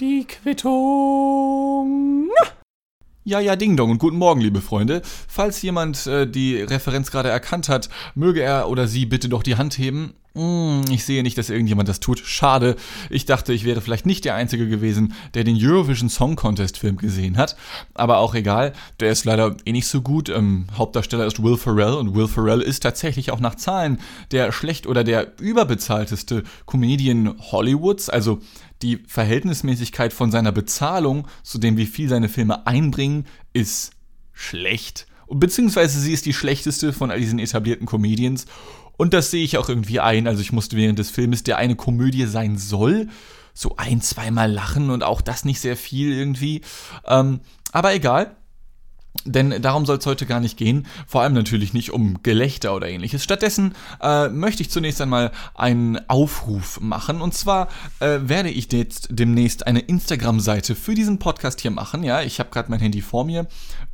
Die Quittung. Ja, ja, Ding Dong und guten Morgen, liebe Freunde. Falls jemand äh, die Referenz gerade erkannt hat, möge er oder sie bitte doch die Hand heben. Hm, ich sehe nicht, dass irgendjemand das tut. Schade. Ich dachte, ich wäre vielleicht nicht der Einzige gewesen, der den Eurovision Song Contest Film gesehen hat. Aber auch egal. Der ist leider eh nicht so gut. Ähm, Hauptdarsteller ist Will Ferrell und Will Ferrell ist tatsächlich auch nach Zahlen der schlecht oder der überbezahlteste Comedian Hollywoods. Also die Verhältnismäßigkeit von seiner Bezahlung zu dem, wie viel seine Filme einbringen, ist schlecht. Beziehungsweise sie ist die schlechteste von all diesen etablierten Comedians. Und das sehe ich auch irgendwie ein. Also ich musste während des Filmes, der eine Komödie sein soll, so ein, zweimal lachen und auch das nicht sehr viel irgendwie. Ähm, aber egal. Denn darum soll es heute gar nicht gehen, vor allem natürlich nicht um Gelächter oder ähnliches. Stattdessen äh, möchte ich zunächst einmal einen Aufruf machen. Und zwar äh, werde ich jetzt demnächst eine Instagram-Seite für diesen Podcast hier machen. Ja, ich habe gerade mein Handy vor mir.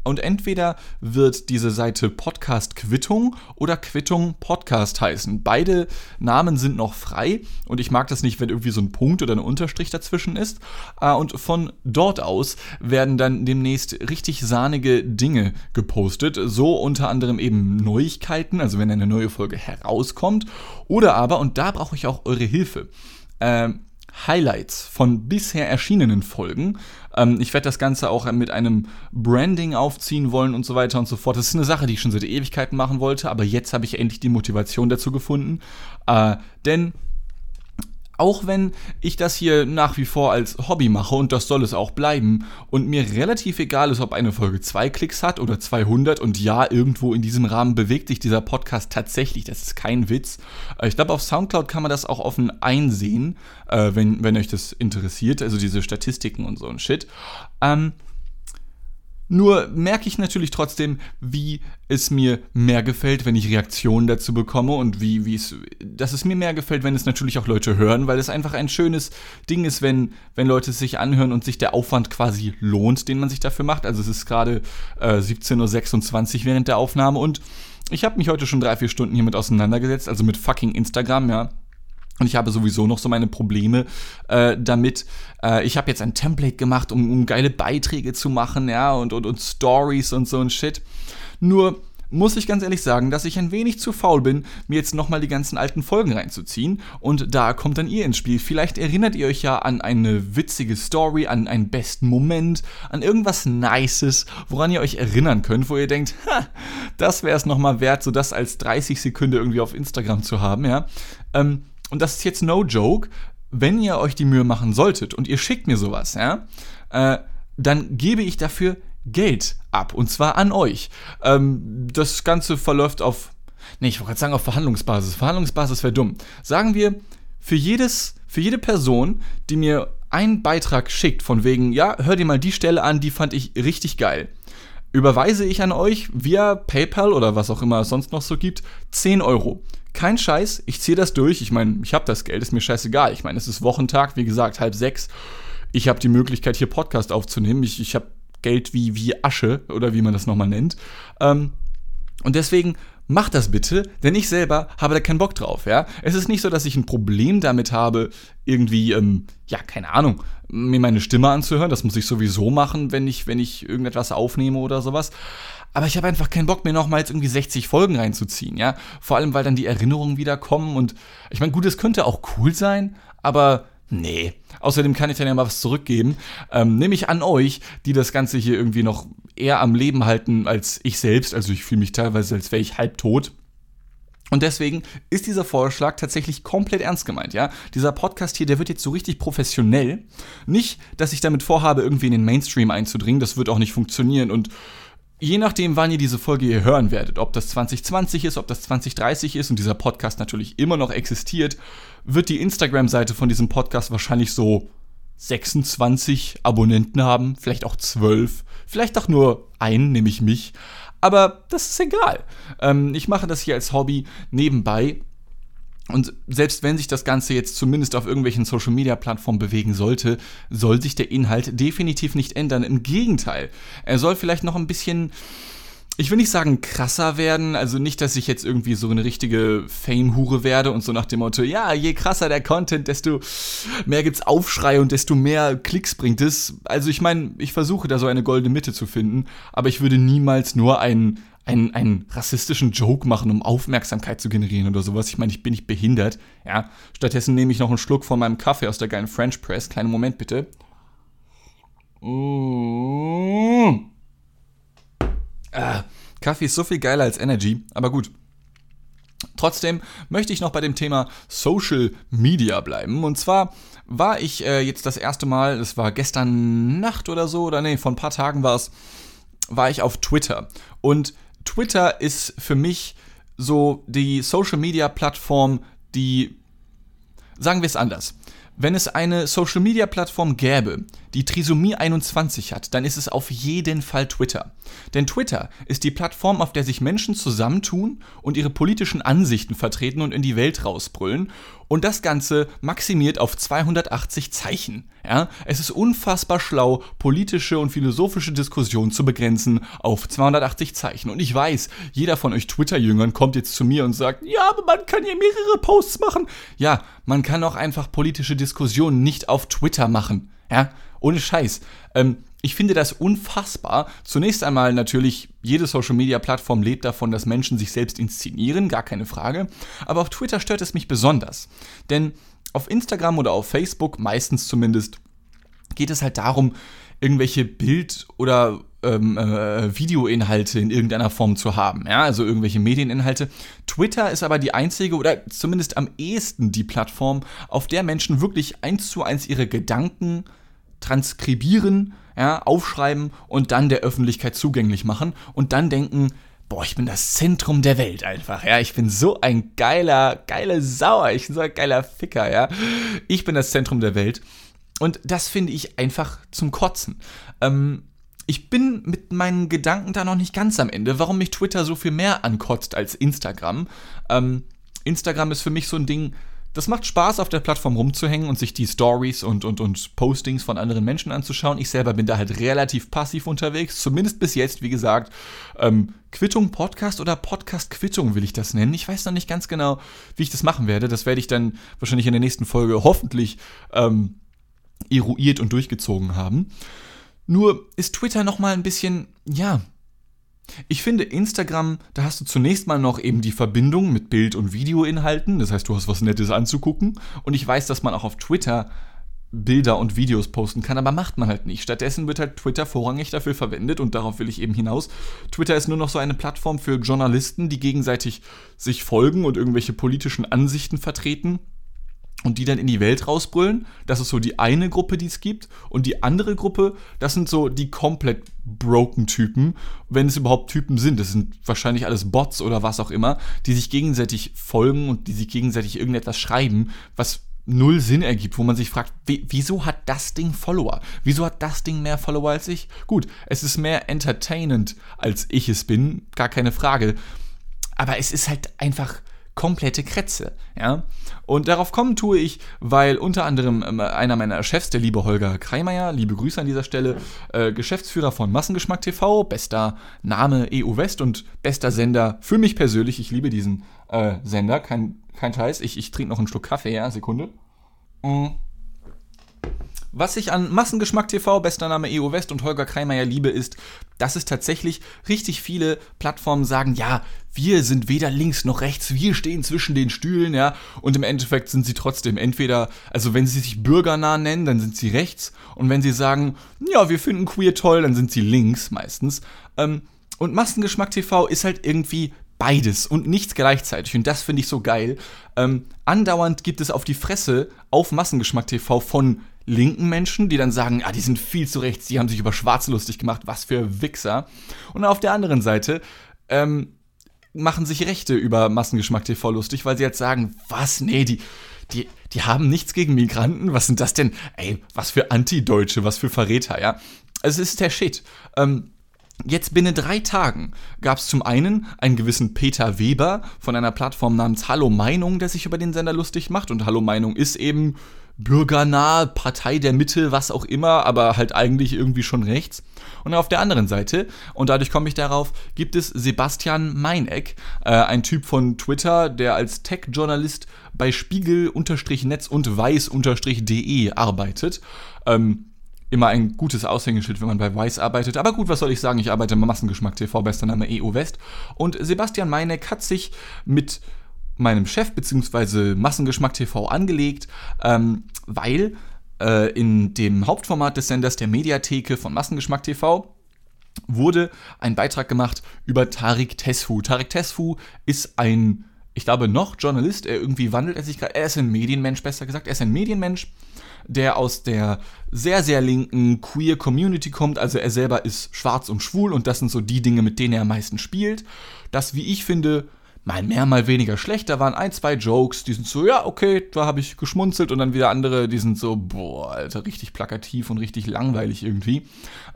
Und entweder wird diese Seite Podcast Quittung oder Quittung Podcast heißen. Beide Namen sind noch frei und ich mag das nicht, wenn irgendwie so ein Punkt oder ein Unterstrich dazwischen ist. Äh, und von dort aus werden dann demnächst richtig sahnige Dinge gepostet. So unter anderem eben Neuigkeiten, also wenn eine neue Folge herauskommt. Oder aber, und da brauche ich auch eure Hilfe. Äh, Highlights von bisher erschienenen Folgen. Ähm, ich werde das Ganze auch mit einem Branding aufziehen wollen und so weiter und so fort. Das ist eine Sache, die ich schon seit Ewigkeiten machen wollte, aber jetzt habe ich endlich die Motivation dazu gefunden. Äh, denn auch wenn ich das hier nach wie vor als Hobby mache und das soll es auch bleiben und mir relativ egal ist, ob eine Folge zwei Klicks hat oder 200 und ja, irgendwo in diesem Rahmen bewegt sich dieser Podcast tatsächlich, das ist kein Witz. Äh, ich glaube, auf Soundcloud kann man das auch offen einsehen, äh, wenn, wenn euch das interessiert, also diese Statistiken und so ein Shit. Ähm, nur merke ich natürlich trotzdem, wie es mir mehr gefällt, wenn ich Reaktionen dazu bekomme und wie, wie es, dass es mir mehr gefällt, wenn es natürlich auch Leute hören, weil es einfach ein schönes Ding ist, wenn, wenn Leute es sich anhören und sich der Aufwand quasi lohnt, den man sich dafür macht. Also es ist gerade äh, 17.26 Uhr während der Aufnahme und ich habe mich heute schon drei, vier Stunden hiermit auseinandergesetzt, also mit fucking Instagram, ja. Und ich habe sowieso noch so meine Probleme äh, damit. Äh, ich habe jetzt ein Template gemacht, um, um, geile Beiträge zu machen, ja, und, und, und Stories und so ein Shit. Nur muss ich ganz ehrlich sagen, dass ich ein wenig zu faul bin, mir jetzt nochmal die ganzen alten Folgen reinzuziehen. Und da kommt dann ihr ins Spiel. Vielleicht erinnert ihr euch ja an eine witzige Story, an einen besten Moment, an irgendwas Nices, woran ihr euch erinnern könnt, wo ihr denkt, ha, das wäre es nochmal wert, so das als 30 Sekunden irgendwie auf Instagram zu haben, ja. Ähm, und das ist jetzt no joke, wenn ihr euch die Mühe machen solltet und ihr schickt mir sowas, ja, äh, dann gebe ich dafür Geld ab und zwar an euch. Ähm, das Ganze verläuft auf, nee, ich wollte gerade sagen auf Verhandlungsbasis. Verhandlungsbasis wäre dumm. Sagen wir, für jedes, für jede Person, die mir einen Beitrag schickt, von wegen, ja, hör dir mal die Stelle an, die fand ich richtig geil, überweise ich an euch via PayPal oder was auch immer es sonst noch so gibt, 10 Euro kein Scheiß, ich ziehe das durch. Ich meine, ich habe das Geld, ist mir scheißegal. Ich meine, es ist Wochentag, wie gesagt, halb sechs. Ich habe die Möglichkeit, hier Podcast aufzunehmen. Ich, ich habe Geld wie, wie Asche oder wie man das nochmal nennt. Ähm, und deswegen macht das bitte, denn ich selber habe da keinen Bock drauf, ja. Es ist nicht so, dass ich ein Problem damit habe, irgendwie, ähm, ja, keine Ahnung, mir meine Stimme anzuhören. Das muss ich sowieso machen, wenn ich, wenn ich irgendetwas aufnehme oder sowas. Aber ich habe einfach keinen Bock, mir nochmal jetzt irgendwie 60 Folgen reinzuziehen, ja. Vor allem, weil dann die Erinnerungen wieder kommen und ich meine, gut, es könnte auch cool sein, aber nee. Außerdem kann ich dann ja mal was zurückgeben. Ähm, nämlich an euch, die das Ganze hier irgendwie noch eher am Leben halten als ich selbst. Also ich fühle mich teilweise, als wäre ich halb tot. Und deswegen ist dieser Vorschlag tatsächlich komplett ernst gemeint, ja. Dieser Podcast hier, der wird jetzt so richtig professionell. Nicht, dass ich damit vorhabe, irgendwie in den Mainstream einzudringen, das wird auch nicht funktionieren und Je nachdem, wann ihr diese Folge hier hören werdet, ob das 2020 ist, ob das 2030 ist und dieser Podcast natürlich immer noch existiert, wird die Instagram-Seite von diesem Podcast wahrscheinlich so 26 Abonnenten haben, vielleicht auch 12, vielleicht auch nur einen, nämlich mich. Aber das ist egal. Ähm, ich mache das hier als Hobby nebenbei und selbst wenn sich das Ganze jetzt zumindest auf irgendwelchen Social-Media-Plattformen bewegen sollte, soll sich der Inhalt definitiv nicht ändern. Im Gegenteil, er soll vielleicht noch ein bisschen ich will nicht sagen krasser werden, also nicht, dass ich jetzt irgendwie so eine richtige Fame-Hure werde und so nach dem Motto, ja, je krasser der Content, desto mehr gibt's Aufschrei und desto mehr Klicks bringt es. Also ich meine, ich versuche da so eine goldene Mitte zu finden, aber ich würde niemals nur einen, einen, einen rassistischen Joke machen, um Aufmerksamkeit zu generieren oder sowas. Ich meine, ich bin nicht behindert, ja. Stattdessen nehme ich noch einen Schluck von meinem Kaffee aus der geilen French Press. Kleinen Moment bitte. Mmh. Ah, Kaffee ist so viel geiler als Energy, aber gut. Trotzdem möchte ich noch bei dem Thema Social Media bleiben. Und zwar war ich äh, jetzt das erste Mal, das war gestern Nacht oder so, oder nee, vor ein paar Tagen war es, war ich auf Twitter. Und Twitter ist für mich so die Social Media Plattform, die, sagen wir es anders, wenn es eine Social Media Plattform gäbe, die Trisomie 21 hat, dann ist es auf jeden Fall Twitter. Denn Twitter ist die Plattform, auf der sich Menschen zusammentun und ihre politischen Ansichten vertreten und in die Welt rausbrüllen. Und das Ganze maximiert auf 280 Zeichen. Ja, es ist unfassbar schlau, politische und philosophische Diskussionen zu begrenzen auf 280 Zeichen. Und ich weiß, jeder von euch Twitter-Jüngern kommt jetzt zu mir und sagt, ja, aber man kann hier mehrere Posts machen. Ja, man kann auch einfach politische Diskussionen nicht auf Twitter machen. Ja, ohne Scheiß. Ähm, ich finde das unfassbar. Zunächst einmal natürlich, jede Social-Media-Plattform lebt davon, dass Menschen sich selbst inszenieren, gar keine Frage. Aber auf Twitter stört es mich besonders. Denn auf Instagram oder auf Facebook, meistens zumindest, geht es halt darum, irgendwelche Bild- oder ähm, äh, Videoinhalte in irgendeiner Form zu haben, ja, also irgendwelche Medieninhalte. Twitter ist aber die einzige oder zumindest am ehesten die Plattform, auf der Menschen wirklich eins zu eins ihre Gedanken transkribieren, ja, aufschreiben und dann der Öffentlichkeit zugänglich machen und dann denken, boah, ich bin das Zentrum der Welt einfach, ja. Ich bin so ein geiler, geiler Sauer, ich bin so ein geiler Ficker, ja. Ich bin das Zentrum der Welt. Und das finde ich einfach zum Kotzen. Ähm, ich bin mit meinen Gedanken da noch nicht ganz am Ende, warum mich Twitter so viel mehr ankotzt als Instagram. Ähm, Instagram ist für mich so ein Ding, das macht Spaß, auf der Plattform rumzuhängen und sich die Stories und, und, und Postings von anderen Menschen anzuschauen. Ich selber bin da halt relativ passiv unterwegs, zumindest bis jetzt, wie gesagt. Ähm, Quittung Podcast oder Podcast Quittung will ich das nennen. Ich weiß noch nicht ganz genau, wie ich das machen werde. Das werde ich dann wahrscheinlich in der nächsten Folge hoffentlich ähm, eruiert und durchgezogen haben. Nur ist Twitter noch mal ein bisschen, ja, ich finde, Instagram, da hast du zunächst mal noch eben die Verbindung mit Bild- und Videoinhalten. Das heißt, du hast was Nettes anzugucken. Und ich weiß, dass man auch auf Twitter Bilder und Videos posten kann, aber macht man halt nicht. Stattdessen wird halt Twitter vorrangig dafür verwendet und darauf will ich eben hinaus. Twitter ist nur noch so eine Plattform für Journalisten, die gegenseitig sich folgen und irgendwelche politischen Ansichten vertreten und die dann in die Welt rausbrüllen. Das ist so die eine Gruppe, die es gibt. Und die andere Gruppe, das sind so die komplett broken Typen, wenn es überhaupt Typen sind. Das sind wahrscheinlich alles Bots oder was auch immer, die sich gegenseitig folgen und die sich gegenseitig irgendetwas schreiben, was null Sinn ergibt, wo man sich fragt, wieso hat das Ding Follower? Wieso hat das Ding mehr Follower als ich? Gut, es ist mehr entertainend, als ich es bin, gar keine Frage. Aber es ist halt einfach komplette Kretze. Ja? Und darauf kommen tue ich, weil unter anderem ähm, einer meiner Chefs, der liebe Holger Kreimeier, liebe Grüße an dieser Stelle, äh, Geschäftsführer von Massengeschmack TV, bester Name EU West und bester Sender für mich persönlich. Ich liebe diesen äh, Sender, kein, kein Scheiß. Ich, ich trinke noch einen Schluck Kaffee, ja, Sekunde. Mm. Was ich an Massengeschmack TV, bester Name EO West und Holger Kreimeier liebe, ist, dass es tatsächlich richtig viele Plattformen sagen, ja, wir sind weder links noch rechts, wir stehen zwischen den Stühlen, ja, und im Endeffekt sind sie trotzdem entweder, also wenn sie sich bürgernah nennen, dann sind sie rechts, und wenn sie sagen, ja, wir finden queer toll, dann sind sie links meistens. Ähm, und Massengeschmack TV ist halt irgendwie beides und nichts gleichzeitig. Und das finde ich so geil. Ähm, andauernd gibt es auf die Fresse auf Massengeschmack TV von linken Menschen, die dann sagen, ah, die sind viel zu rechts, die haben sich über Schwarze lustig gemacht, was für Wichser. Und auf der anderen Seite ähm, machen sich Rechte über Massengeschmack TV lustig, weil sie jetzt sagen, was, nee, die, die, die haben nichts gegen Migranten, was sind das denn? Ey, was für Antideutsche, was für Verräter, ja. Es ist der Shit. Ähm, Jetzt binnen drei Tagen gab es zum einen einen gewissen Peter Weber von einer Plattform namens Hallo Meinung, der sich über den Sender lustig macht. Und Hallo Meinung ist eben bürgernahe Partei der Mitte, was auch immer, aber halt eigentlich irgendwie schon rechts. Und auf der anderen Seite, und dadurch komme ich darauf, gibt es Sebastian Meineck, äh, ein Typ von Twitter, der als Tech-Journalist bei Spiegel-Netz und Weiß-de arbeitet. Ähm, immer ein gutes Aushängeschild, wenn man bei Weiß arbeitet. Aber gut, was soll ich sagen? Ich arbeite bei Massengeschmack TV, bester Name EU West. Und Sebastian Meineck hat sich mit meinem Chef bzw. Massengeschmack TV angelegt, ähm, weil äh, in dem Hauptformat des Senders der Mediatheke von Massengeschmack TV wurde ein Beitrag gemacht über Tarik Tesfu. Tarik Tesfu ist ein, ich glaube, noch Journalist. Er irgendwie wandelt er sich gerade. Er ist ein Medienmensch, besser gesagt. Er ist ein Medienmensch, der aus der sehr, sehr linken Queer Community kommt. Also er selber ist schwarz und schwul und das sind so die Dinge, mit denen er am meisten spielt. Das, wie ich finde, mal mehr, mal weniger schlecht. Da waren ein, zwei Jokes, die sind so, ja, okay, da habe ich geschmunzelt und dann wieder andere, die sind so, boah, Alter, richtig plakativ und richtig langweilig irgendwie.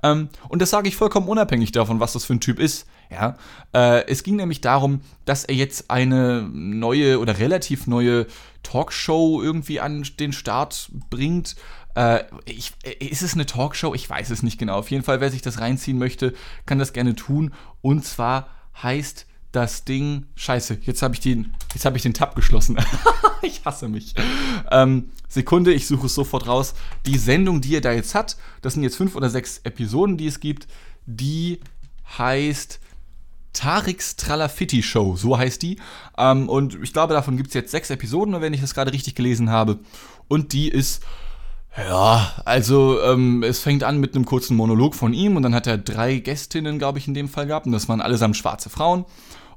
Ähm, und das sage ich vollkommen unabhängig davon, was das für ein Typ ist. Ja, äh, es ging nämlich darum, dass er jetzt eine neue oder relativ neue Talkshow irgendwie an den Start bringt. Äh, ich, ist es eine Talkshow? Ich weiß es nicht genau. Auf jeden Fall, wer sich das reinziehen möchte, kann das gerne tun. Und zwar heißt das Ding. Scheiße, jetzt habe ich den, jetzt habe ich den Tab geschlossen. ich hasse mich. Ähm, Sekunde, ich suche es sofort raus. Die Sendung, die er da jetzt hat, das sind jetzt fünf oder sechs Episoden, die es gibt. Die heißt Tariks Tralafitti Show, so heißt die. Ähm, und ich glaube, davon gibt es jetzt sechs Episoden, wenn ich das gerade richtig gelesen habe. Und die ist ja, also ähm, es fängt an mit einem kurzen Monolog von ihm und dann hat er drei Gästinnen, glaube ich, in dem Fall gehabt und das waren allesamt schwarze Frauen.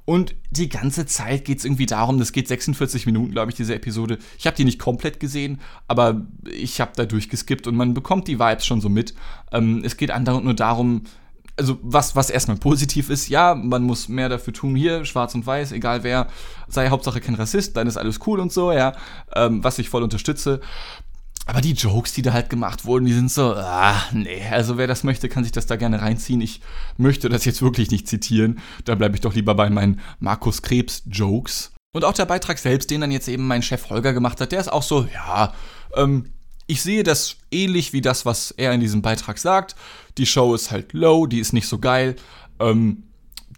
Und die ganze Zeit geht es irgendwie darum, das geht 46 Minuten, glaube ich, diese Episode. Ich habe die nicht komplett gesehen, aber ich habe da durchgeskippt und man bekommt die Vibes schon so mit. Ähm, es geht andauernd nur darum, also was, was erstmal positiv ist, ja, man muss mehr dafür tun, hier, schwarz und weiß, egal wer, sei Hauptsache kein Rassist, dann ist alles cool und so, ja, ähm, was ich voll unterstütze. Aber die Jokes, die da halt gemacht wurden, die sind so, ah, nee, also wer das möchte, kann sich das da gerne reinziehen. Ich möchte das jetzt wirklich nicht zitieren. Da bleibe ich doch lieber bei meinen Markus Krebs Jokes. Und auch der Beitrag selbst, den dann jetzt eben mein Chef Holger gemacht hat, der ist auch so, ja, ähm, ich sehe das ähnlich wie das, was er in diesem Beitrag sagt. Die Show ist halt low, die ist nicht so geil. Ähm,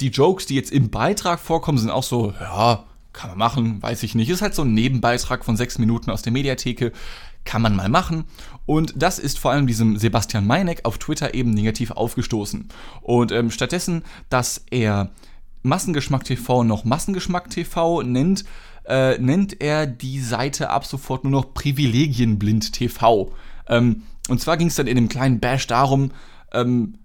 die Jokes, die jetzt im Beitrag vorkommen, sind auch so, ja, kann man machen, weiß ich nicht. Ist halt so ein Nebenbeitrag von sechs Minuten aus der Mediatheke kann man mal machen. Und das ist vor allem diesem Sebastian Meineck auf Twitter eben negativ aufgestoßen. Und ähm, stattdessen, dass er Massengeschmack TV noch Massengeschmack TV nennt, äh, nennt er die Seite ab sofort nur noch Privilegienblind TV. Ähm, und zwar ging es dann in dem kleinen Bash darum, ähm,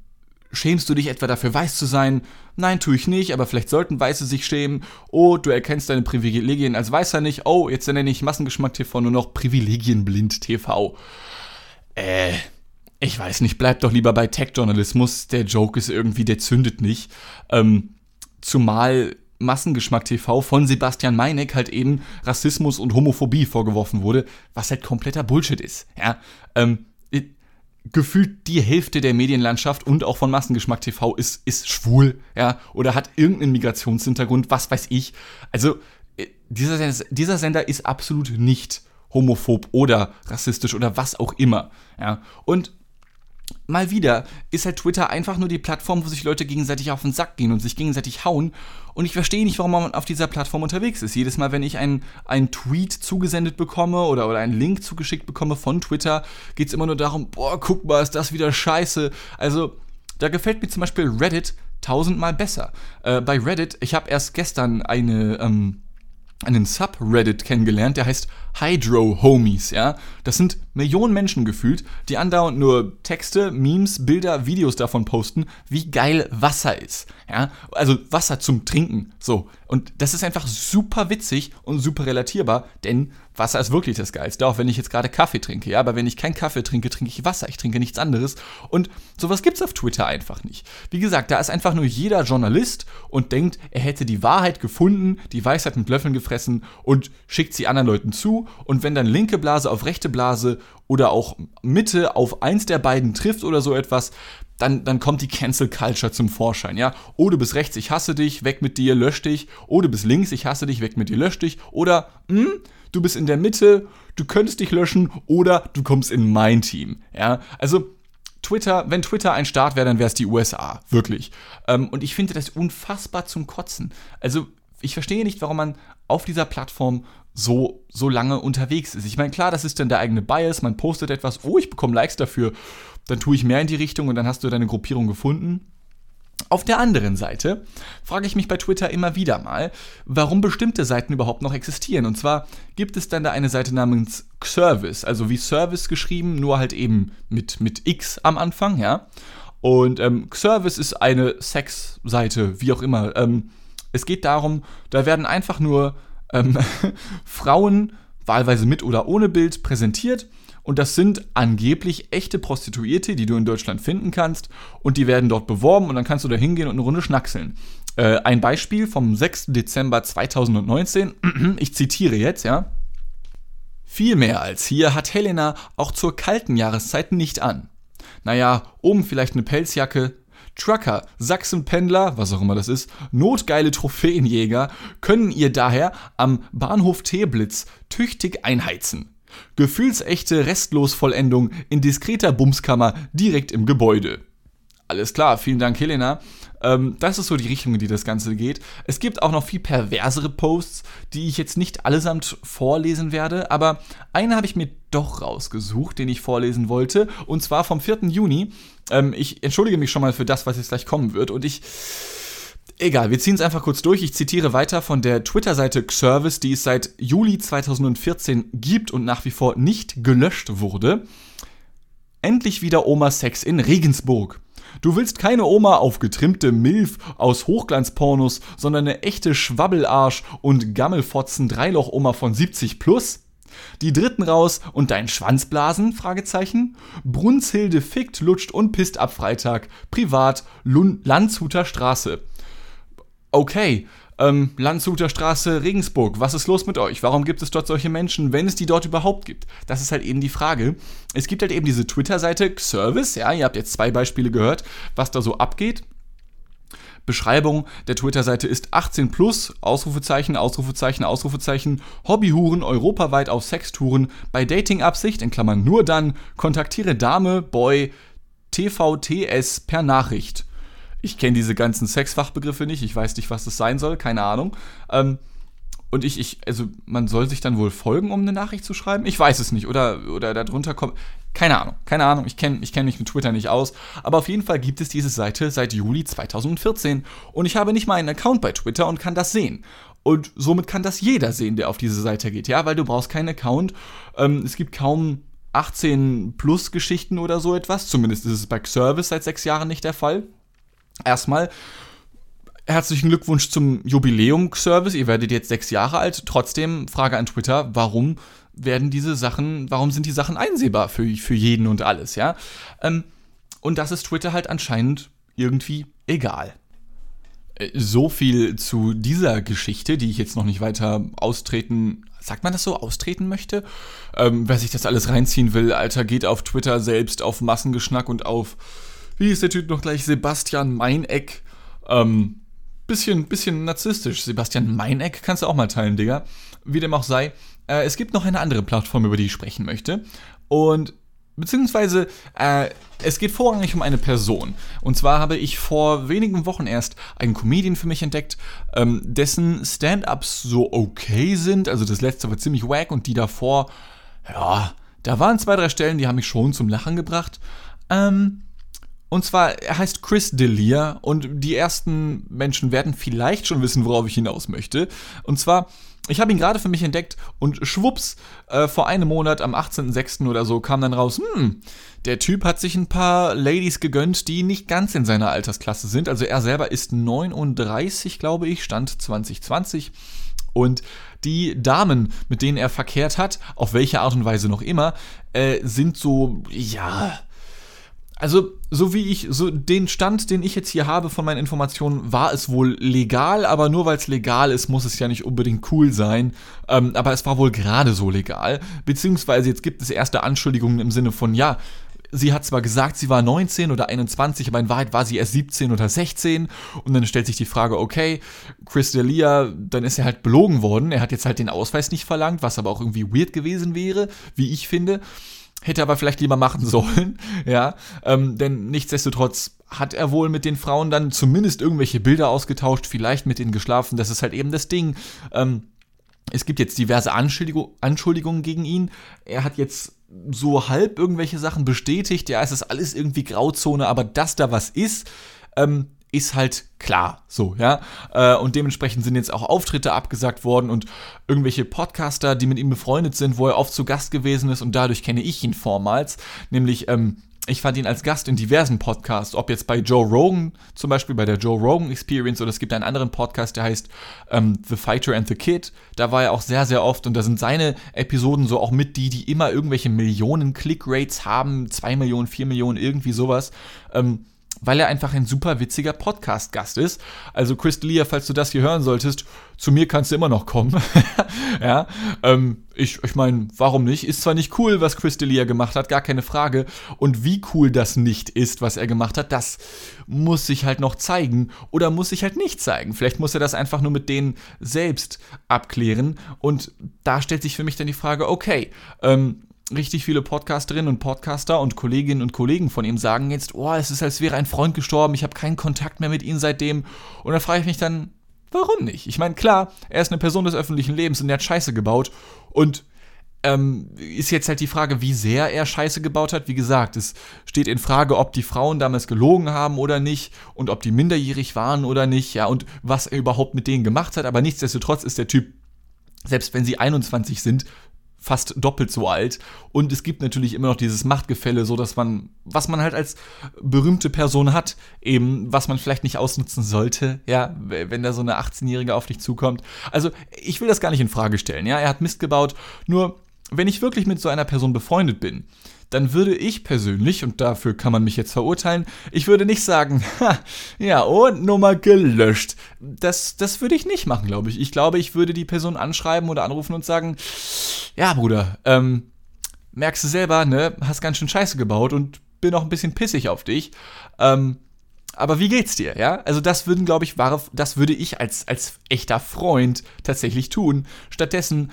Schämst du dich etwa dafür, weiß zu sein? Nein, tue ich nicht, aber vielleicht sollten Weiße sich schämen. Oh, du erkennst deine Privilegien als Weißer nicht. Oh, jetzt nenne ich Massengeschmack TV nur noch Privilegienblind TV. Äh, ich weiß nicht, bleib doch lieber bei Tech-Journalismus. Der Joke ist irgendwie, der zündet nicht. Ähm, zumal Massengeschmack TV von Sebastian Meineck halt eben Rassismus und Homophobie vorgeworfen wurde, was halt kompletter Bullshit ist. Ja, ähm, gefühlt die Hälfte der Medienlandschaft und auch von Massengeschmack TV ist, ist schwul, ja, oder hat irgendeinen Migrationshintergrund, was weiß ich. Also, äh, dieser, dieser Sender ist absolut nicht homophob oder rassistisch oder was auch immer, ja. Und mal wieder ist halt Twitter einfach nur die Plattform, wo sich Leute gegenseitig auf den Sack gehen und sich gegenseitig hauen. Und ich verstehe nicht, warum man auf dieser Plattform unterwegs ist. Jedes Mal, wenn ich einen, Tweet zugesendet bekomme oder, oder einen Link zugeschickt bekomme von Twitter, geht es immer nur darum, boah, guck mal, ist das wieder scheiße. Also, da gefällt mir zum Beispiel Reddit tausendmal besser. Äh, bei Reddit, ich habe erst gestern eine, ähm, einen Subreddit kennengelernt, der heißt Hydro Homies, ja. Das sind Millionen Menschen gefühlt, die andauernd nur Texte, Memes, Bilder, Videos davon posten, wie geil Wasser ist, ja. Also Wasser zum Trinken, so. Und das ist einfach super witzig und super relatierbar, denn Wasser ist wirklich das Geilste, auch wenn ich jetzt gerade Kaffee trinke, ja. Aber wenn ich keinen Kaffee trinke, trinke ich Wasser, ich trinke nichts anderes. Und sowas gibt's auf Twitter einfach nicht. Wie gesagt, da ist einfach nur jeder Journalist und denkt, er hätte die Wahrheit gefunden, die Weisheit mit Löffeln gefressen und schickt sie anderen Leuten und wenn dann linke Blase auf rechte Blase oder auch Mitte auf eins der beiden trifft oder so etwas, dann, dann kommt die Cancel Culture zum Vorschein, ja. Oh, du bist rechts, ich hasse dich, weg mit dir, lösch dich. Oh, du bist links, ich hasse dich, weg mit dir, lösch dich. Oder, hm, du bist in der Mitte, du könntest dich löschen oder du kommst in mein Team, ja. Also, Twitter, wenn Twitter ein Staat wäre, dann wäre es die USA, wirklich. Ähm, und ich finde das unfassbar zum Kotzen. Also, ich verstehe nicht, warum man auf dieser Plattform so, so lange unterwegs ist. Ich meine, klar, das ist dann der eigene Bias, man postet etwas, oh, ich bekomme Likes dafür, dann tue ich mehr in die Richtung und dann hast du deine Gruppierung gefunden. Auf der anderen Seite frage ich mich bei Twitter immer wieder mal, warum bestimmte Seiten überhaupt noch existieren. Und zwar gibt es dann da eine Seite namens Service, also wie Service geschrieben, nur halt eben mit, mit X am Anfang, ja. Und ähm, Service ist eine Sexseite, wie auch immer. Ähm, es geht darum, da werden einfach nur ähm, Frauen, wahlweise mit oder ohne Bild, präsentiert. Und das sind angeblich echte Prostituierte, die du in Deutschland finden kannst. Und die werden dort beworben und dann kannst du da hingehen und eine Runde schnackseln. Äh, ein Beispiel vom 6. Dezember 2019. ich zitiere jetzt, ja. Viel mehr als hier hat Helena auch zur kalten Jahreszeit nicht an. Naja, oben vielleicht eine Pelzjacke, Trucker, Sachsenpendler, was auch immer das ist, notgeile Trophäenjäger können ihr daher am Bahnhof Teblitz tüchtig einheizen. Gefühlsechte Restlosvollendung in diskreter Bumskammer direkt im Gebäude. Alles klar, vielen Dank, Helena. Ähm, das ist so die Richtung, in die das Ganze geht. Es gibt auch noch viel perversere Posts, die ich jetzt nicht allesamt vorlesen werde, aber einen habe ich mir doch rausgesucht, den ich vorlesen wollte, und zwar vom 4. Juni. Ähm, ich entschuldige mich schon mal für das, was jetzt gleich kommen wird, und ich. Egal, wir ziehen es einfach kurz durch. Ich zitiere weiter von der Twitter-Seite Xervis, die es seit Juli 2014 gibt und nach wie vor nicht gelöscht wurde. Endlich wieder Oma Sex in Regensburg. Du willst keine Oma auf getrimmte Milf aus Hochglanzpornos, sondern eine echte Schwabbelarsch und Gammelfotzen Dreiloch-Oma von 70 plus? Die Dritten raus und dein Schwanzblasen? Fragezeichen. Brunshilde fickt, lutscht und pisst ab Freitag. Privat, Lun Landshuter Straße. Okay, ähm, Landshuter Straße, Regensburg, was ist los mit euch? Warum gibt es dort solche Menschen, wenn es die dort überhaupt gibt? Das ist halt eben die Frage. Es gibt halt eben diese Twitter-Seite Service, ja, ihr habt jetzt zwei Beispiele gehört, was da so abgeht. Beschreibung der Twitter-Seite ist 18 plus, Ausrufezeichen, Ausrufezeichen, Ausrufezeichen, Hobbyhuren europaweit auf Sextouren, bei Dating-Absicht, in Klammern nur dann, kontaktiere Dame, Boy, TVTS per Nachricht. Ich kenne diese ganzen Sexfachbegriffe nicht, ich weiß nicht, was das sein soll, keine Ahnung. Ähm, und ich, ich, also man soll sich dann wohl folgen, um eine Nachricht zu schreiben? Ich weiß es nicht. Oder, oder darunter kommt. Keine Ahnung, keine Ahnung. Ich kenne ich kenn mich mit Twitter nicht aus. Aber auf jeden Fall gibt es diese Seite seit Juli 2014. Und ich habe nicht mal einen Account bei Twitter und kann das sehen. Und somit kann das jeder sehen, der auf diese Seite geht. Ja, weil du brauchst keinen Account. Ähm, es gibt kaum 18 Plus Geschichten oder so etwas. Zumindest ist es bei Service seit sechs Jahren nicht der Fall. Erstmal herzlichen Glückwunsch zum Jubiläum-Service. Ihr werdet jetzt sechs Jahre alt. Trotzdem, Frage an Twitter, warum werden diese Sachen, warum sind die Sachen einsehbar für, für jeden und alles, ja? Ähm, und das ist Twitter halt anscheinend irgendwie egal. Äh, so viel zu dieser Geschichte, die ich jetzt noch nicht weiter austreten, sagt man das so, austreten möchte? Ähm, wer sich das alles reinziehen will, Alter, geht auf Twitter selbst, auf Massengeschnack und auf wie ist der Typ noch gleich? Sebastian Meineck. Ähm, bisschen, bisschen narzisstisch. Sebastian Meineck kannst du auch mal teilen, Digga. Wie dem auch sei. Äh, es gibt noch eine andere Plattform, über die ich sprechen möchte. Und beziehungsweise äh, es geht vorrangig um eine Person. Und zwar habe ich vor wenigen Wochen erst einen Comedian für mich entdeckt, ähm, dessen Stand-ups so okay sind. Also das letzte war ziemlich wack und die davor, ja, da waren zwei, drei Stellen, die haben mich schon zum Lachen gebracht. Ähm, und zwar, er heißt Chris Delia und die ersten Menschen werden vielleicht schon wissen, worauf ich hinaus möchte. Und zwar, ich habe ihn gerade für mich entdeckt und schwupps, äh, vor einem Monat, am 18.06. oder so, kam dann raus, hm, der Typ hat sich ein paar Ladies gegönnt, die nicht ganz in seiner Altersklasse sind. Also er selber ist 39, glaube ich, Stand 2020. Und die Damen, mit denen er verkehrt hat, auf welche Art und Weise noch immer, äh, sind so, ja, also, so wie ich, so den Stand, den ich jetzt hier habe von meinen Informationen, war es wohl legal, aber nur weil es legal ist, muss es ja nicht unbedingt cool sein. Ähm, aber es war wohl gerade so legal. Beziehungsweise jetzt gibt es erste Anschuldigungen im Sinne von, ja, sie hat zwar gesagt, sie war 19 oder 21, aber in Wahrheit war sie erst 17 oder 16. Und dann stellt sich die Frage, okay, Chris D'Elia, dann ist er halt belogen worden. Er hat jetzt halt den Ausweis nicht verlangt, was aber auch irgendwie weird gewesen wäre, wie ich finde. Hätte aber vielleicht lieber machen sollen, ja. Ähm, denn nichtsdestotrotz hat er wohl mit den Frauen dann zumindest irgendwelche Bilder ausgetauscht, vielleicht mit ihnen geschlafen. Das ist halt eben das Ding. Ähm, es gibt jetzt diverse Anschuldigungen gegen ihn. Er hat jetzt so halb irgendwelche Sachen bestätigt. Ja, es ist alles irgendwie Grauzone, aber dass da was ist, ähm, ist halt klar, so, ja. Äh, und dementsprechend sind jetzt auch Auftritte abgesagt worden und irgendwelche Podcaster, die mit ihm befreundet sind, wo er oft zu Gast gewesen ist und dadurch kenne ich ihn vormals, nämlich ähm, ich fand ihn als Gast in diversen Podcasts, ob jetzt bei Joe Rogan, zum Beispiel bei der Joe Rogan Experience, oder es gibt einen anderen Podcast, der heißt ähm, The Fighter and the Kid. Da war er auch sehr, sehr oft und da sind seine Episoden so auch mit die, die immer irgendwelche Millionen Click-Rates haben, zwei Millionen, vier Millionen, irgendwie sowas. Ähm, weil er einfach ein super witziger Podcast-Gast ist. Also Chris D'Elia, falls du das hier hören solltest, zu mir kannst du immer noch kommen. ja, ähm, ich, ich meine, warum nicht? Ist zwar nicht cool, was Chris D'Elia gemacht hat, gar keine Frage. Und wie cool das nicht ist, was er gemacht hat, das muss sich halt noch zeigen oder muss sich halt nicht zeigen. Vielleicht muss er das einfach nur mit denen selbst abklären. Und da stellt sich für mich dann die Frage, okay, ähm, richtig viele Podcasterinnen und Podcaster und Kolleginnen und Kollegen von ihm sagen jetzt, oh, es ist, als wäre ein Freund gestorben, ich habe keinen Kontakt mehr mit ihm seitdem. Und dann frage ich mich dann, warum nicht? Ich meine, klar, er ist eine Person des öffentlichen Lebens und er hat Scheiße gebaut. Und ähm, ist jetzt halt die Frage, wie sehr er Scheiße gebaut hat. Wie gesagt, es steht in Frage, ob die Frauen damals gelogen haben oder nicht und ob die minderjährig waren oder nicht, ja, und was er überhaupt mit denen gemacht hat. Aber nichtsdestotrotz ist der Typ selbst wenn sie 21 sind, fast doppelt so alt. Und es gibt natürlich immer noch dieses Machtgefälle, so dass man, was man halt als berühmte Person hat, eben, was man vielleicht nicht ausnutzen sollte, ja, wenn da so eine 18-Jährige auf dich zukommt. Also, ich will das gar nicht in Frage stellen, ja, er hat Mist gebaut, nur wenn ich wirklich mit so einer Person befreundet bin, dann würde ich persönlich, und dafür kann man mich jetzt verurteilen, ich würde nicht sagen, ha, ja, und Nummer gelöscht. Das, das würde ich nicht machen, glaube ich. Ich glaube, ich würde die Person anschreiben oder anrufen und sagen, ja, Bruder, ähm, merkst du selber, ne, hast ganz schön Scheiße gebaut und bin auch ein bisschen pissig auf dich. Ähm, aber wie geht's dir, ja? Also das würden, glaube ich, wahre, das würde ich als, als echter Freund tatsächlich tun. Stattdessen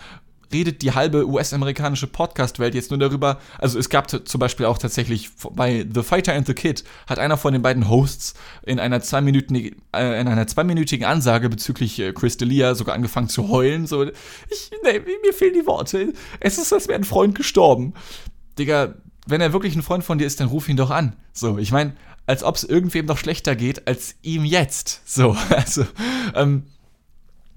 redet die halbe US-amerikanische Podcast-Welt jetzt nur darüber. Also es gab zum Beispiel auch tatsächlich bei The Fighter and the Kid hat einer von den beiden Hosts in einer zweiminütigen, äh, in einer zweiminütigen Ansage bezüglich äh, Chris D'Elia sogar angefangen zu heulen. So, ich, nee, mir fehlen die Worte. Es ist, als wäre ein Freund gestorben. Digga, wenn er wirklich ein Freund von dir ist, dann ruf ihn doch an. So, ich meine, als ob es irgendwem noch schlechter geht als ihm jetzt. So, also, ähm,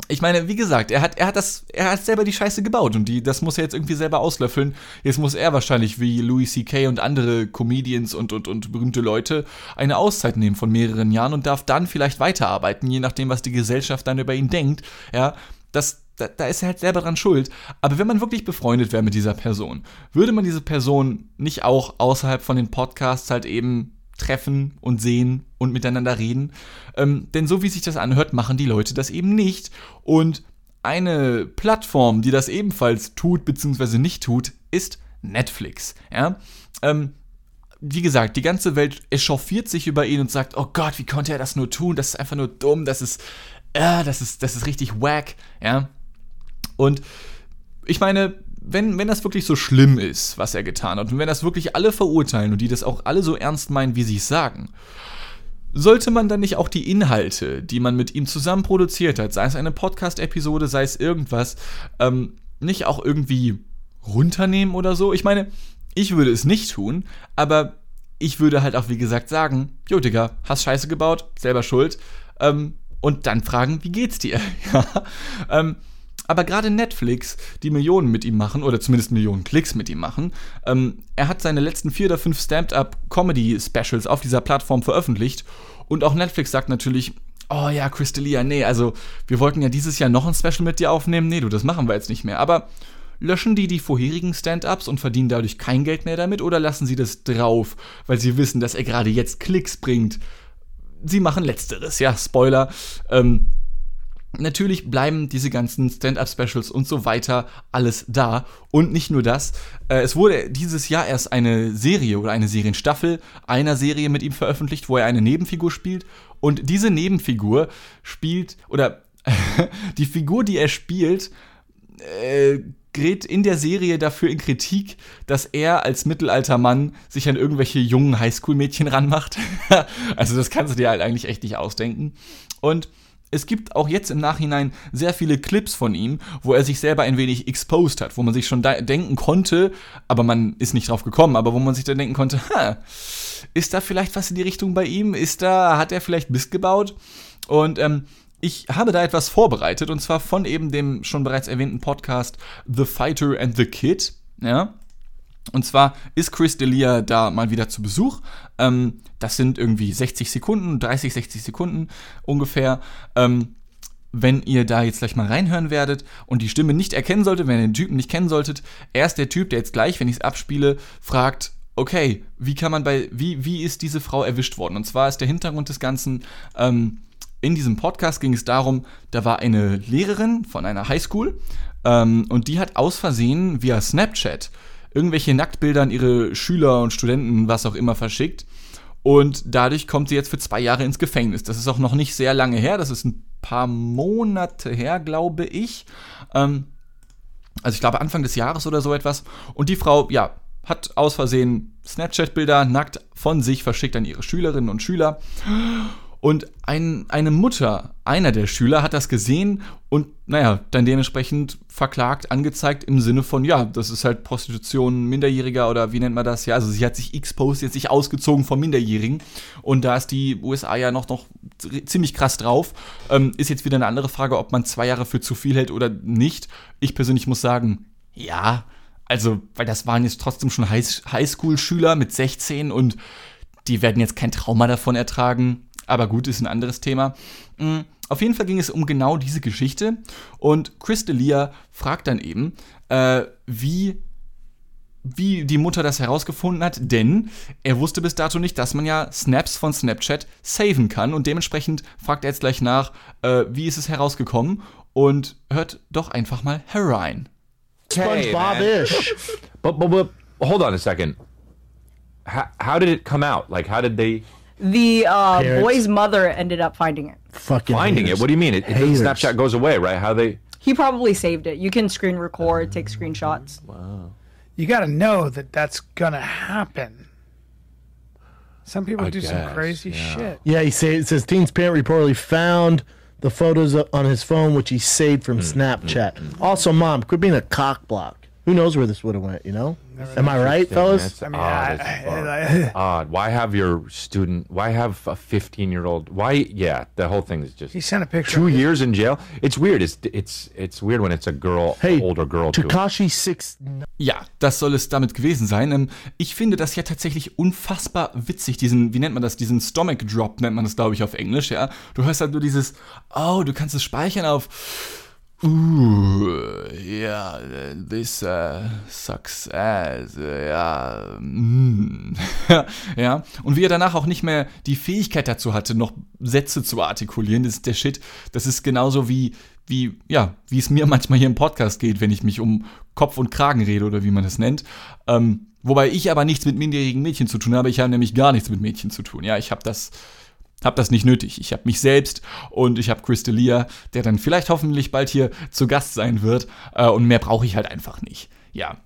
ich meine, wie gesagt, er hat, er hat das, er hat selber die Scheiße gebaut und die, das muss er jetzt irgendwie selber auslöffeln. Jetzt muss er wahrscheinlich wie Louis C.K. und andere Comedians und, und, und berühmte Leute eine Auszeit nehmen von mehreren Jahren und darf dann vielleicht weiterarbeiten, je nachdem, was die Gesellschaft dann über ihn denkt. Ja, das, da, da ist er halt selber dran schuld. Aber wenn man wirklich befreundet wäre mit dieser Person, würde man diese Person nicht auch außerhalb von den Podcasts halt eben treffen und sehen und miteinander reden. Ähm, denn so wie sich das anhört, machen die Leute das eben nicht. Und eine Plattform, die das ebenfalls tut bzw. nicht tut, ist Netflix. Ja? Ähm, wie gesagt, die ganze Welt echauffiert sich über ihn und sagt, oh Gott, wie konnte er das nur tun? Das ist einfach nur dumm, das ist, äh, das ist, das ist richtig wack, ja. Und ich meine, wenn, wenn das wirklich so schlimm ist, was er getan hat, und wenn das wirklich alle verurteilen und die das auch alle so ernst meinen, wie sie es sagen, sollte man dann nicht auch die Inhalte, die man mit ihm zusammen produziert hat, sei es eine Podcast-Episode, sei es irgendwas, ähm, nicht auch irgendwie runternehmen oder so? Ich meine, ich würde es nicht tun, aber ich würde halt auch, wie gesagt, sagen, jo, Digga, hast Scheiße gebaut, selber schuld, ähm, und dann fragen, wie geht's dir? ja, ähm, aber gerade Netflix, die Millionen mit ihm machen, oder zumindest Millionen Klicks mit ihm machen, ähm, er hat seine letzten vier oder fünf Stand-Up-Comedy-Specials auf dieser Plattform veröffentlicht. Und auch Netflix sagt natürlich, oh ja, Crystalia, nee, also wir wollten ja dieses Jahr noch ein Special mit dir aufnehmen. Nee, du, das machen wir jetzt nicht mehr. Aber löschen die die vorherigen Stand-Ups und verdienen dadurch kein Geld mehr damit oder lassen sie das drauf, weil sie wissen, dass er gerade jetzt Klicks bringt? Sie machen letzteres, ja, Spoiler. Ähm, natürlich bleiben diese ganzen Stand-up-Specials und so weiter alles da. Und nicht nur das, äh, es wurde dieses Jahr erst eine Serie oder eine Serienstaffel einer Serie mit ihm veröffentlicht, wo er eine Nebenfigur spielt. Und diese Nebenfigur spielt, oder die Figur, die er spielt, äh, gerät in der Serie dafür in Kritik, dass er als Mittelaltermann sich an irgendwelche jungen Highschool-Mädchen ranmacht. also das kannst du dir halt eigentlich echt nicht ausdenken. Und es gibt auch jetzt im Nachhinein sehr viele Clips von ihm, wo er sich selber ein wenig exposed hat, wo man sich schon denken konnte, aber man ist nicht drauf gekommen, aber wo man sich dann denken konnte, ha, ist da vielleicht was in die Richtung bei ihm? Ist da, hat er vielleicht Mist gebaut? Und ähm, ich habe da etwas vorbereitet und zwar von eben dem schon bereits erwähnten Podcast The Fighter and the Kid. Ja. Und zwar ist Chris D'Elia da mal wieder zu Besuch. Ähm, das sind irgendwie 60 Sekunden, 30, 60 Sekunden ungefähr. Ähm, wenn ihr da jetzt gleich mal reinhören werdet und die Stimme nicht erkennen solltet, wenn ihr den Typen nicht kennen solltet, er ist der Typ, der jetzt gleich, wenn ich es abspiele, fragt, okay, wie kann man bei, wie, wie ist diese Frau erwischt worden? Und zwar ist der Hintergrund des Ganzen, ähm, in diesem Podcast ging es darum, da war eine Lehrerin von einer Highschool ähm, und die hat aus Versehen via Snapchat irgendwelche Nacktbilder an ihre Schüler und Studenten, was auch immer, verschickt. Und dadurch kommt sie jetzt für zwei Jahre ins Gefängnis. Das ist auch noch nicht sehr lange her, das ist ein paar Monate her, glaube ich. Ähm, also ich glaube Anfang des Jahres oder so etwas. Und die Frau, ja, hat aus Versehen Snapchat-Bilder nackt von sich verschickt an ihre Schülerinnen und Schüler. Und ein, eine Mutter einer der Schüler hat das gesehen und, naja, dann dementsprechend verklagt, angezeigt im Sinne von, ja, das ist halt Prostitution Minderjähriger oder wie nennt man das? Ja, also sie hat sich exposed, jetzt sich ausgezogen vom Minderjährigen. Und da ist die USA ja noch, noch ziemlich krass drauf. Ähm, ist jetzt wieder eine andere Frage, ob man zwei Jahre für zu viel hält oder nicht. Ich persönlich muss sagen, ja, also, weil das waren jetzt trotzdem schon Highschool-Schüler mit 16 und die werden jetzt kein Trauma davon ertragen aber gut, ist ein anderes Thema. Mm, auf jeden Fall ging es um genau diese Geschichte und Chris D'Elia fragt dann eben, äh, wie wie die Mutter das herausgefunden hat, denn er wusste bis dato nicht, dass man ja Snaps von Snapchat saven kann und dementsprechend fragt er jetzt gleich nach, äh, wie ist es herausgekommen und hört doch einfach mal herein. SpongeBob-ish. but, but, but hold on a second. How, how did it come out? Like, how did they The uh, boy's mother ended up finding it. Fucking finding haters. it. What do you mean? It, it Snapchat goes away, right? How they? He probably saved it. You can screen record, take screenshots. Wow. You got to know that that's gonna happen. Some people I do guess, some crazy yeah. shit. Yeah, he say, it says teen's parent reportedly found the photos on his phone, which he saved from mm, Snapchat. Mm, mm. Also, mom, quit being a cock block. Who knows where this would have went? You know? Am I right, fellas? I mean, odd, I, I, odd. Why have your student? Why have a fifteen-year-old? Why? Yeah, the whole thing is just. He sent a picture. Two years in jail. It's weird. It's it's it's weird when it's a girl, hey, older girl. Takashi six. Ja, das soll es damit gewesen sein. Ähm, ich finde das ja tatsächlich unfassbar witzig. Diesen, wie nennt man das? Diesen Stomach Drop nennt man das, glaube ich, auf Englisch. Ja, du hörst halt nur dieses, oh, du kannst es speichern auf Uh, yeah, this uh, sucks ass, ja, mm. ja. Und wie er danach auch nicht mehr die Fähigkeit dazu hatte, noch Sätze zu artikulieren, das ist der Shit. Das ist genauso wie, wie, ja, wie es mir manchmal hier im Podcast geht, wenn ich mich um Kopf und Kragen rede oder wie man es nennt. Ähm, wobei ich aber nichts mit minderjährigen Mädchen zu tun habe. Ich habe nämlich gar nichts mit Mädchen zu tun. Ja, ich habe das habe das nicht nötig. Ich habe mich selbst und ich habe Chris D'Elia, der dann vielleicht hoffentlich bald hier zu Gast sein wird. Äh, und mehr brauche ich halt einfach nicht. Ja.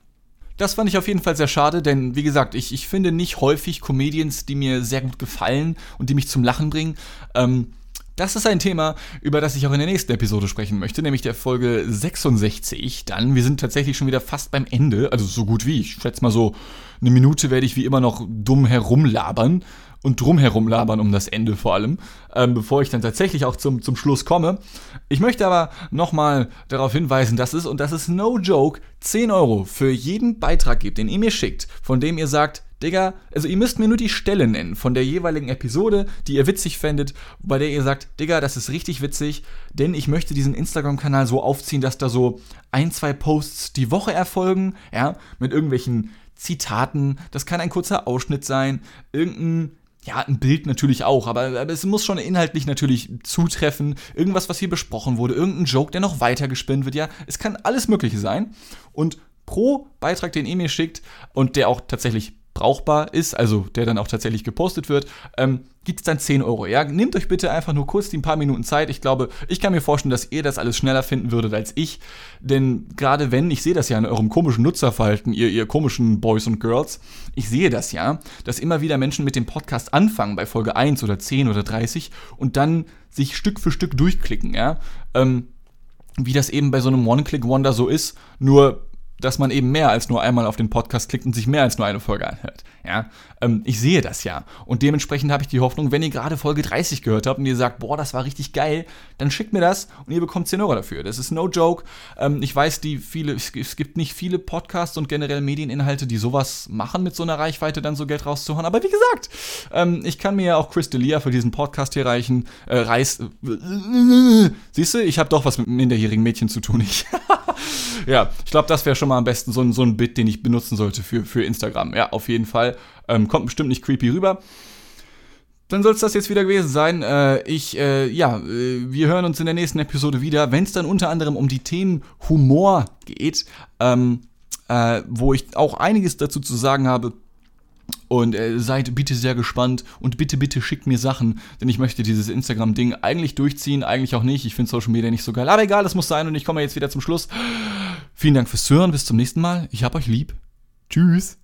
Das fand ich auf jeden Fall sehr schade, denn wie gesagt, ich, ich finde nicht häufig Comedians, die mir sehr gut gefallen und die mich zum Lachen bringen. Ähm, das ist ein Thema, über das ich auch in der nächsten Episode sprechen möchte, nämlich der Folge 66. Dann, wir sind tatsächlich schon wieder fast beim Ende, also so gut wie. Ich schätze mal so, eine Minute werde ich wie immer noch dumm herumlabern und drumherum labern um das Ende vor allem, ähm, bevor ich dann tatsächlich auch zum, zum Schluss komme. Ich möchte aber nochmal darauf hinweisen, dass es, und das ist no joke, 10 Euro für jeden Beitrag gibt, den ihr mir schickt, von dem ihr sagt, Digga, also ihr müsst mir nur die Stelle nennen von der jeweiligen Episode, die ihr witzig fändet, bei der ihr sagt, Digga, das ist richtig witzig, denn ich möchte diesen Instagram-Kanal so aufziehen, dass da so ein, zwei Posts die Woche erfolgen, ja, mit irgendwelchen Zitaten, das kann ein kurzer Ausschnitt sein, irgendein ja, ein Bild natürlich auch, aber, aber, es muss schon inhaltlich natürlich zutreffen. Irgendwas, was hier besprochen wurde, irgendein Joke, der noch weiter gespinnt wird, ja. Es kann alles Mögliche sein. Und pro Beitrag, den ihr mir schickt und der auch tatsächlich brauchbar ist, also der dann auch tatsächlich gepostet wird, ähm, gibt es dann 10 Euro. Ja, nehmt euch bitte einfach nur kurz die ein paar Minuten Zeit. Ich glaube, ich kann mir vorstellen, dass ihr das alles schneller finden würdet als ich. Denn gerade wenn, ich sehe das ja in eurem komischen Nutzerverhalten, ihr, ihr komischen Boys und Girls, ich sehe das ja, dass immer wieder Menschen mit dem Podcast anfangen bei Folge 1 oder 10 oder 30 und dann sich Stück für Stück durchklicken, ja. Ähm, wie das eben bei so einem One-Click-Wonder so ist, nur dass man eben mehr als nur einmal auf den Podcast klickt und sich mehr als nur eine Folge anhört. Ja, ähm, ich sehe das ja. Und dementsprechend habe ich die Hoffnung, wenn ihr gerade Folge 30 gehört habt und ihr sagt, boah, das war richtig geil, dann schickt mir das und ihr bekommt 10 Euro dafür. Das ist no joke. Ähm, ich weiß, die viele, es gibt nicht viele Podcasts und generell Medieninhalte, die sowas machen, mit so einer Reichweite dann so Geld rauszuhauen. Aber wie gesagt, ähm, ich kann mir ja auch Chris D'Elia für diesen Podcast hier reichen. Äh, reiß, siehst du, ich habe doch was mit minderjährigen Mädchen zu tun. Ich ja, ich glaube, das wäre schon mal am besten so ein, so ein Bit, den ich benutzen sollte für, für Instagram. Ja, auf jeden Fall. Ähm, kommt bestimmt nicht creepy rüber. Dann soll es das jetzt wieder gewesen sein. Äh, ich, äh, ja, äh, wir hören uns in der nächsten Episode wieder, wenn es dann unter anderem um die Themen Humor geht, ähm, äh, wo ich auch einiges dazu zu sagen habe. Und äh, seid bitte sehr gespannt und bitte, bitte schickt mir Sachen, denn ich möchte dieses Instagram-Ding eigentlich durchziehen, eigentlich auch nicht. Ich finde Social Media nicht so geil. Aber egal, das muss sein und ich komme jetzt wieder zum Schluss. Vielen Dank fürs Hören, bis zum nächsten Mal. Ich hab euch lieb. Tschüss.